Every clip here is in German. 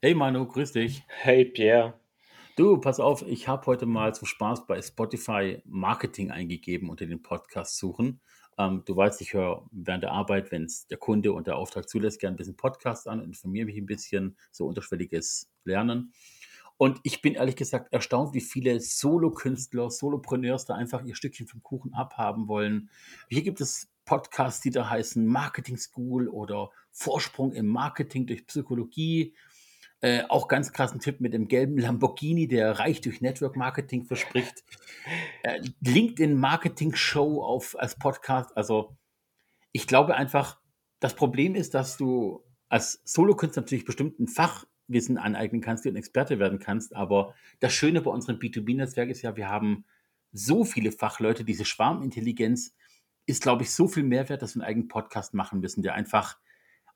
Hey Manu, grüß dich. Hey Pierre. Du, pass auf, ich habe heute mal zum Spaß bei Spotify Marketing eingegeben unter den Podcast suchen. Ähm, du weißt, ich höre während der Arbeit, wenn es der Kunde und der Auftrag zulässt, gerne ein bisschen Podcast an und informiere mich ein bisschen, so unterschwelliges Lernen. Und ich bin ehrlich gesagt erstaunt, wie viele Solokünstler, Solopreneurs da einfach ihr Stückchen vom Kuchen abhaben wollen. Hier gibt es Podcasts, die da heißen Marketing School oder Vorsprung im Marketing durch Psychologie. Äh, auch ganz krassen Tipp mit dem gelben Lamborghini, der reich durch Network Marketing verspricht. Äh, LinkedIn Marketing Show auf, als Podcast. Also, ich glaube einfach, das Problem ist, dass du als Solokünstler natürlich bestimmt ein Fachwissen aneignen kannst, dir ein Experte werden kannst. Aber das Schöne bei unserem B2B-Netzwerk ist ja, wir haben so viele Fachleute, diese Schwarmintelligenz ist, glaube ich, so viel Mehrwert, dass wir einen eigenen Podcast machen müssen, der einfach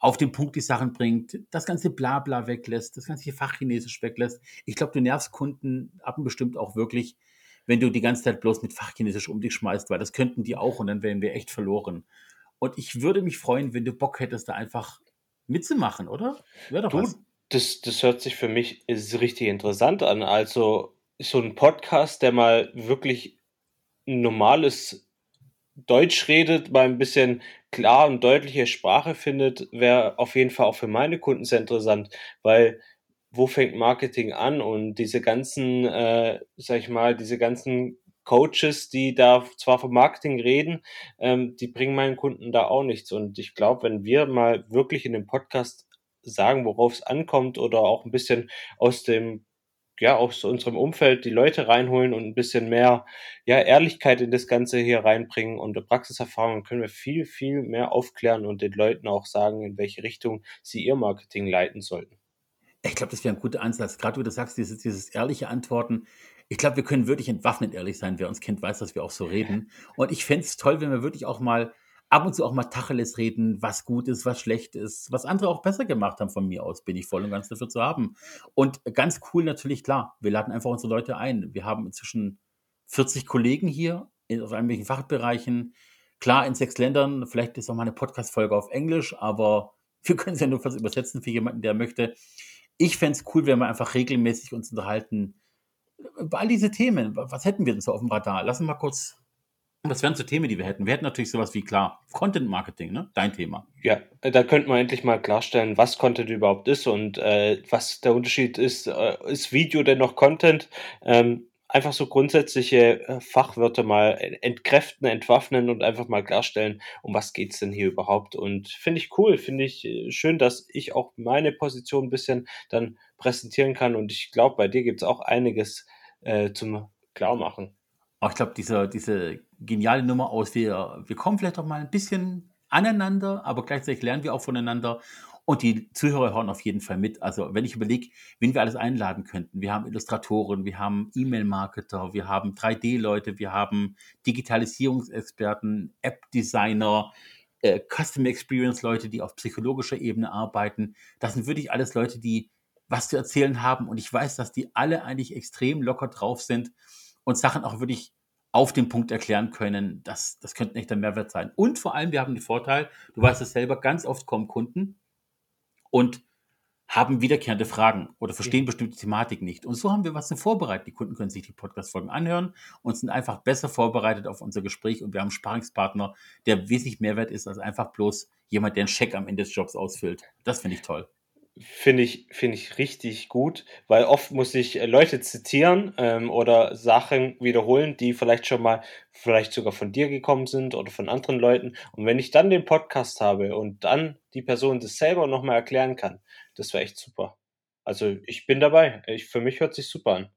auf den Punkt die Sachen bringt, das ganze Blabla weglässt, das ganze Fachchinesisch weglässt. Ich glaube, du nervst Kunden ab und bestimmt auch wirklich, wenn du die ganze Zeit bloß mit Fachchinesisch um dich schmeißt, weil das könnten die auch und dann wären wir echt verloren. Und ich würde mich freuen, wenn du Bock hättest, da einfach mitzumachen, oder? Wäre doch du, was. Das, das hört sich für mich richtig interessant an. Also so ein Podcast, der mal wirklich ein normales Deutsch redet, mal ein bisschen klar und deutliche Sprache findet, wäre auf jeden Fall auch für meine Kunden sehr interessant, weil wo fängt Marketing an und diese ganzen, äh, sag ich mal, diese ganzen Coaches, die da zwar vom Marketing reden, ähm, die bringen meinen Kunden da auch nichts. Und ich glaube, wenn wir mal wirklich in dem Podcast sagen, worauf es ankommt oder auch ein bisschen aus dem ja, aus unserem Umfeld die Leute reinholen und ein bisschen mehr, ja, Ehrlichkeit in das Ganze hier reinbringen und Praxiserfahrung, können wir viel, viel mehr aufklären und den Leuten auch sagen, in welche Richtung sie ihr Marketing leiten sollten. Ich glaube, das wäre ein guter Ansatz. Gerade wie du sagst, dieses, dieses ehrliche Antworten. Ich glaube, wir können wirklich entwaffnet ehrlich sein. Wer uns kennt, weiß, dass wir auch so reden. Und ich fände es toll, wenn wir wirklich auch mal ab und zu auch mal Tacheles reden, was gut ist, was schlecht ist, was andere auch besser gemacht haben von mir aus, bin ich voll und ganz dafür zu haben. Und ganz cool natürlich, klar, wir laden einfach unsere Leute ein. Wir haben inzwischen 40 Kollegen hier in, aus allen möglichen Fachbereichen. Klar, in sechs Ländern, vielleicht ist auch mal eine Podcast-Folge auf Englisch, aber wir können es ja nur fast übersetzen für jemanden, der möchte. Ich fände es cool, wenn wir einfach regelmäßig uns unterhalten über all diese Themen. Was hätten wir denn so auf dem Radar? Lass uns mal kurz was wären so Themen, die wir hätten? Wir hätten natürlich sowas wie, klar, Content Marketing, ne? Dein Thema. Ja, da könnten wir endlich mal klarstellen, was Content überhaupt ist und äh, was der Unterschied ist. Äh, ist Video denn noch Content? Ähm, einfach so grundsätzliche äh, Fachwörter mal entkräften, entwaffnen und einfach mal klarstellen, um was geht's denn hier überhaupt. Und finde ich cool, finde ich äh, schön, dass ich auch meine Position ein bisschen dann präsentieren kann. Und ich glaube, bei dir gibt's auch einiges äh, zum Klarmachen. Aber ich glaube, diese, diese geniale Nummer aus, wir, wir kommen vielleicht auch mal ein bisschen aneinander, aber gleichzeitig lernen wir auch voneinander. Und die Zuhörer hören auf jeden Fall mit. Also wenn ich überlege, wen wir alles einladen könnten. Wir haben Illustratoren, wir haben E-Mail-Marketer, wir haben 3D-Leute, wir haben Digitalisierungsexperten, App-Designer, äh, Custom Experience-Leute, die auf psychologischer Ebene arbeiten. Das sind wirklich alles Leute, die was zu erzählen haben. Und ich weiß, dass die alle eigentlich extrem locker drauf sind und Sachen auch wirklich auf den Punkt erklären können. Das, das könnte ein echter Mehrwert sein. Und vor allem, wir haben den Vorteil, du weißt es selber, ganz oft kommen Kunden und haben wiederkehrende Fragen oder verstehen bestimmte Thematiken nicht. Und so haben wir was zu vorbereiten. Die Kunden können sich die Podcast-Folgen anhören und sind einfach besser vorbereitet auf unser Gespräch. Und wir haben einen Sparingspartner, der wesentlich Mehrwert ist als einfach bloß jemand, der einen Scheck am Ende des Jobs ausfüllt. Das finde ich toll. Finde ich, finde ich richtig gut, weil oft muss ich äh, Leute zitieren ähm, oder Sachen wiederholen, die vielleicht schon mal, vielleicht sogar von dir gekommen sind oder von anderen Leuten. Und wenn ich dann den Podcast habe und dann die Person das selber nochmal erklären kann, das wäre echt super. Also ich bin dabei. Ich, für mich hört sich super an.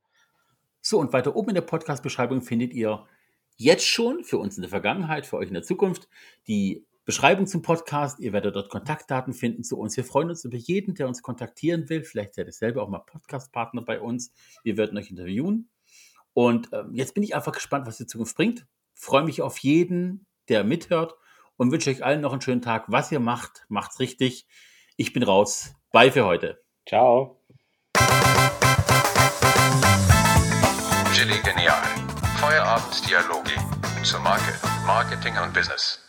So, und weiter oben in der Podcast-Beschreibung findet ihr jetzt schon für uns in der Vergangenheit, für euch in der Zukunft die Beschreibung zum Podcast. Ihr werdet dort Kontaktdaten finden zu uns. Wir freuen uns über jeden, der uns kontaktieren will. Vielleicht seid ihr selber auch mal Podcast-Partner bei uns. Wir werden euch interviewen. Und äh, jetzt bin ich einfach gespannt, was die Zukunft bringt. Freue mich auf jeden, der mithört und wünsche euch allen noch einen schönen Tag. Was ihr macht, macht's richtig. Ich bin raus. Bye für heute. Ciao. Chili Genial. Feierabenddialoge zur Marke, Marketing und Business.